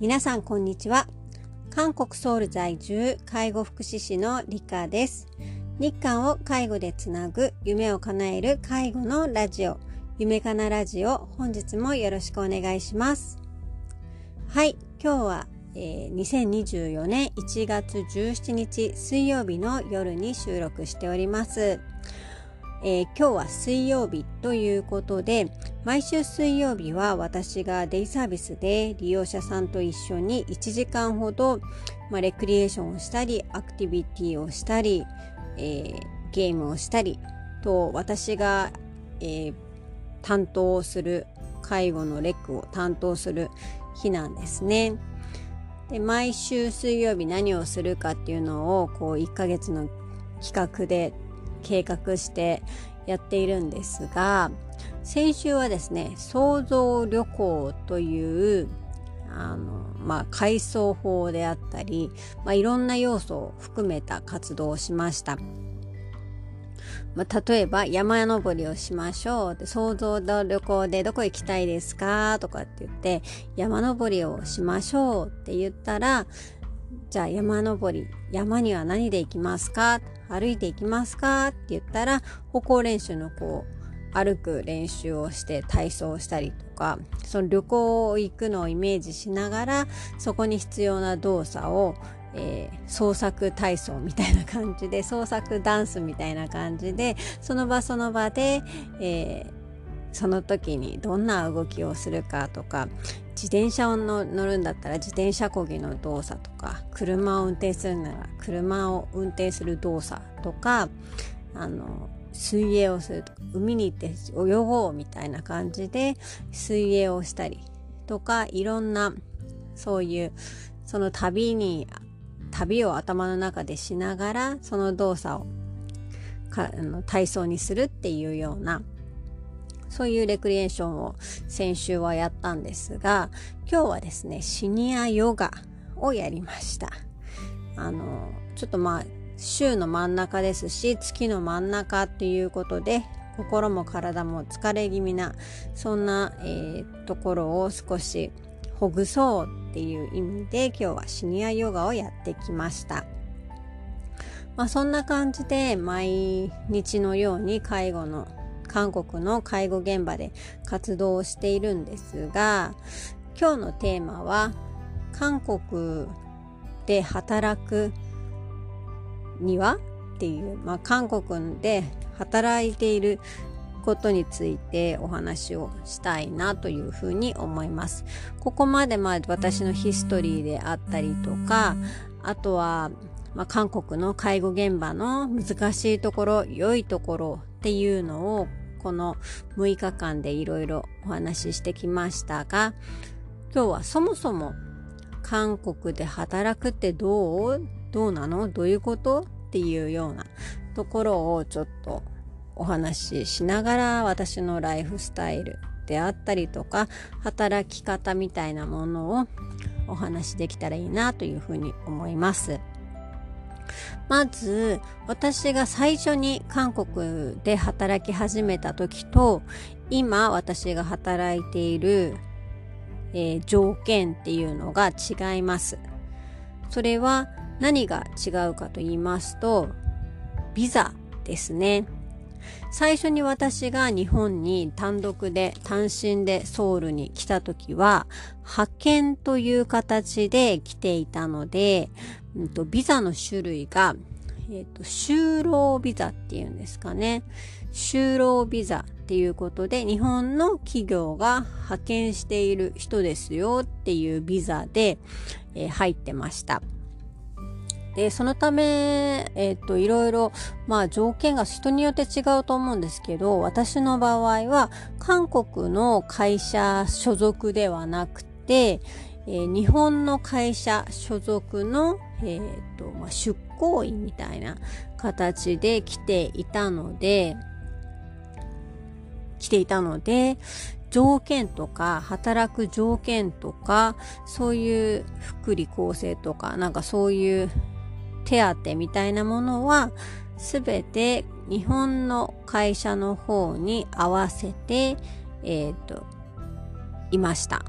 皆さんこんにちは。韓国ソウル在住介護福祉士のリカです。日韓を介護でつなぐ夢を叶える介護のラジオ。夢かなラジオ本日もよろしくお願いします。はい。今日は、えー、2024年1月17日水曜日の夜に収録しております。えー、今日は水曜日ということで毎週水曜日は私がデイサービスで利用者さんと一緒に1時間ほど、まあ、レクリエーションをしたりアクティビティをしたり、えー、ゲームをしたりと私が、えー、担当する介護のレックを担当する日なんですね。で毎週水曜日何をするかっていうのをこう1ヶ月の企画で計画してやっているんですが先週はですね創造旅行というあのまあ改装法であったり、まあ、いろんな要素を含めた活動をしました。まあ、例えば山登りをしましょうで想像の旅行でどこ行きたいですか？とかって言って山登りをしましょうって言ったらじゃあ山登り山には何で行きますか？歩いて行きますか？って言ったら歩行練習のこう歩く練習をして体操したりとかその旅行を行くのをイメージしながらそこに必要な動作を、えー、創作体操みたいな感じで創作ダンスみたいな感じでその場その場で、えー、その時にどんな動きをするかとか自転車を乗るんだったら自転車こぎの動作とか車を運転するなら車を運転する動作とかあの水泳をするとか海に行って泳ごうみたいな感じで水泳をしたりとかいろんなそういうその旅に旅を頭の中でしながらその動作をかあの体操にするっていうようなそういうレクリエーションを先週はやったんですが、今日はですね、シニアヨガをやりました。あの、ちょっとまあ、週の真ん中ですし、月の真ん中っていうことで、心も体も疲れ気味な、そんな、えー、ところを少しほぐそうっていう意味で、今日はシニアヨガをやってきました。まあ、そんな感じで毎日のように介護の韓国の介護現場で活動をしているんですが今日のテーマは韓国で働くにはっていう、まあ、韓国で働いていることについてお話をしたいなというふうに思います。ここまでまあ私のヒストリーであったりとかあとはまあ、韓国の介護現場の難しいところ良いところっていうのをこの6日間でいろいろお話ししてきましたが今日はそもそも韓国で働くってどう？どうなの？どういうこと？っていうようなところをちょっとお話ししながら私のライフスタイルであったりとか働き方みたいなものをお話しできたらいいなというふうに思います。まず私が最初に韓国で働き始めた時と今私が働いている、えー、条件っていうのが違います。それは何が違うかと言いますとビザですね。最初に私が日本に単独で単身でソウルに来た時は派遣という形で来ていたので、うんと、ビザの種類が、えっ、ー、と、就労ビザっていうんですかね。就労ビザっていうことで日本の企業が派遣している人ですよっていうビザで、えー、入ってました。で、そのため、えっ、ー、と、いろいろ、まあ条件が人によって違うと思うんですけど、私の場合は、韓国の会社所属ではなくて、えー、日本の会社所属の、えっ、ー、と、まあ、出向員みたいな形で来ていたので、来ていたので、条件とか、働く条件とか、そういう福利厚生とか、なんかそういう手当みたいなものはすべて日本の会社の方に合わせて、ええっ、といました。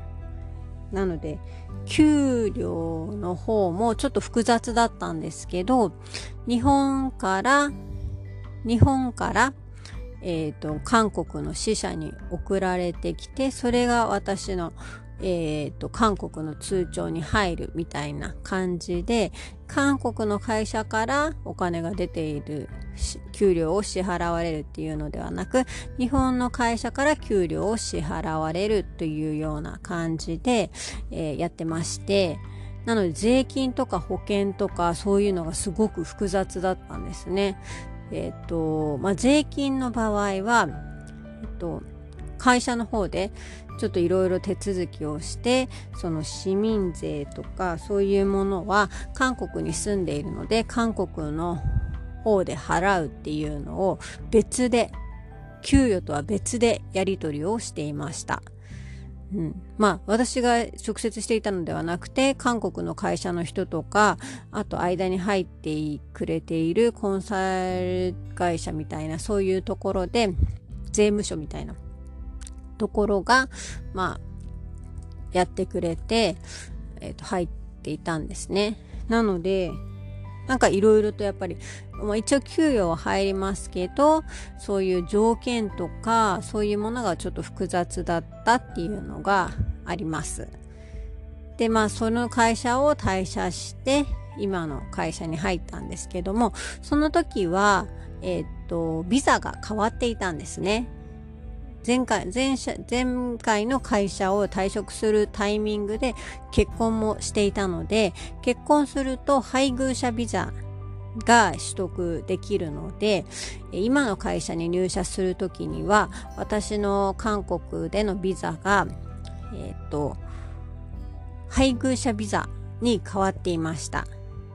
なので給料の方もちょっと複雑だったんですけど日本から日本からえっ、ー、と韓国の死者に送られてきてそれが私のえーと、韓国の通帳に入るみたいな感じで韓国の会社からお金が出ている給料を支払われるっていうのではなく日本の会社から給料を支払われるというような感じで、えー、やってましてなので税金とか保険とかそういうのがすごく複雑だったんですね。えっ、ー、と、まあ、税金の場合は、えっ、と、会社の方でちょっといろいろ手続きをしてその市民税とかそういうものは韓国に住んでいるので韓国の方で払うっていうのを別で給与とは別でやり取りをしていました。うん、まあ私が直接していたのではなくて韓国の会社の人とかあと間に入ってくれているコンサル会社みたいなそういうところで税務署みたいなところが、まあ、やってくれて、えっ、ー、と、入っていたんですね。なので、なんかいろいろとやっぱり、まあ、一応給与は入りますけど、そういう条件とか、そういうものがちょっと複雑だったっていうのがあります。で、まあ、その会社を退社して、今の会社に入ったんですけども、その時は、えっ、と、ビザが変わっていたんですね。前回前社前回の会社を退職するタイミングで結婚もしていたので結婚すると配偶者ビザが取得できるので今の会社に入社する時には私の韓国でのビザがえっ、ー、と配偶者ビザに変わっていました。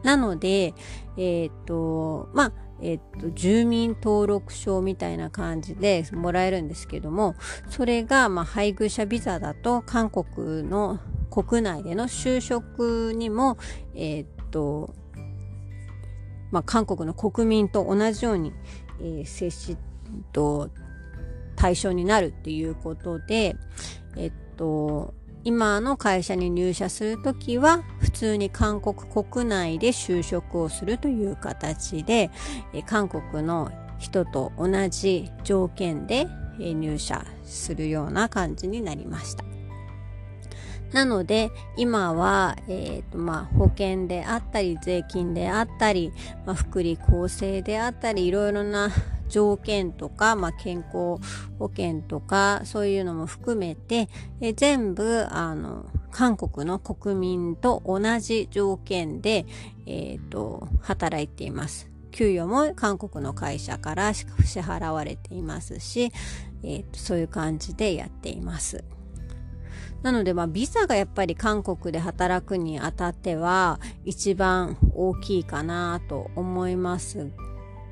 なのでえっ、ー、とまあえっと、住民登録証みたいな感じでもらえるんですけども、それが、まあ、配偶者ビザだと、韓国の国内での就職にも、えっと、まあ、韓国の国民と同じように、えー、接し、と、対象になるっていうことで、えっと、今の会社に入社するときは通に韓国国内で就職をするという形でえ韓国の人と同じ条件で入社するような感じになりました。なので今は、えーとまあ、保険であったり税金であったり、まあ、福利厚生であったりいろいろな条件とか、まあ、健康保険とかそういうのも含めてえ全部あの韓国の国民と同じ条件で、えーと、働いています。給与も韓国の会社から支払われていますし、えーと、そういう感じでやっています。なので、まあ、ビザがやっぱり韓国で働くにあたっては一番大きいかなと思います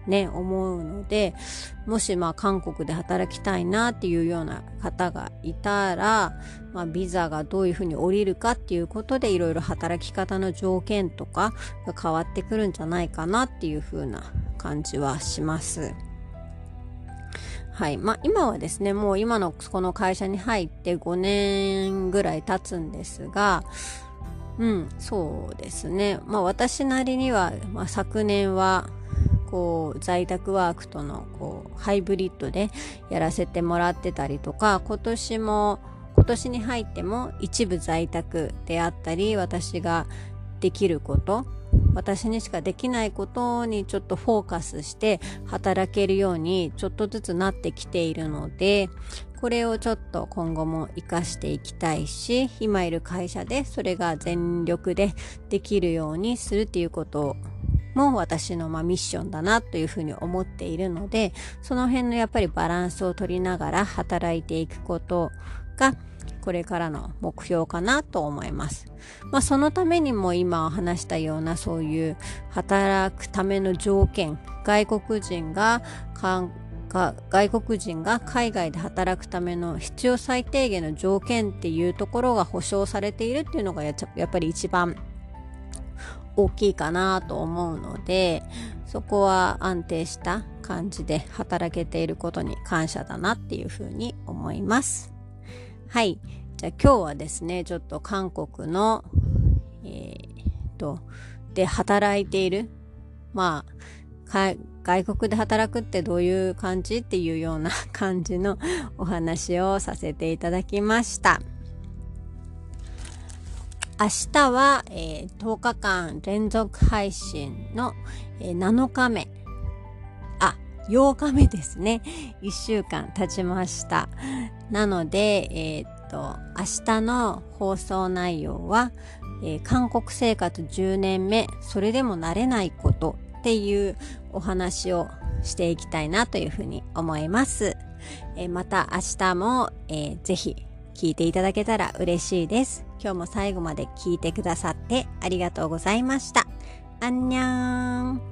ね、思うので、もしまあ韓国で働きたいなっていうような方がいたら、まあ、ビザがどういうふうに降りるかっていうことでいろいろ働き方の条件とかが変わってくるんじゃないかなっていうふうな感じはします。はい。まあ今はですね、もう今のこの会社に入って5年ぐらい経つんですが、うん、そうですね。まあ私なりには、まあ、昨年はこう在宅ワークとのこうハイブリッドでやらせてもらってたりとか今年も今年に入っても一部在宅であったり私ができること私にしかできないことにちょっとフォーカスして働けるようにちょっとずつなってきているのでこれをちょっと今後も活かしていきたいし今いる会社でそれが全力でできるようにするっていうことをも私のまミッションだなというふうに思っているのでその辺のやっぱりバランスを取りながら働いていくことがこれからの目標かなと思います。まあ、そのためにも今お話したようなそういう働くための条件外国人が外国人が海外で働くための必要最低限の条件っていうところが保障されているっていうのがやっぱり一番大きいかなと思うのでそこは安定した感じで働けていることに感謝だなっていうふうに思います。はい。じゃあ今日はですね、ちょっと韓国の、えー、と、で働いている。まあ、外国で働くってどういう感じっていうような感じのお話をさせていただきました。明日は、えー、10日間連続配信の、えー、7日目。あ、8日目ですね。1週間経ちました。なので、えー、っと、明日の放送内容は、えー、韓国生活10年目、それでも慣れないことっていうお話をしていきたいなというふうに思います。え、また明日も、えー、ぜひ聞いていただけたら嬉しいです。今日も最後まで聞いてくださってありがとうございました。あんにゃーん。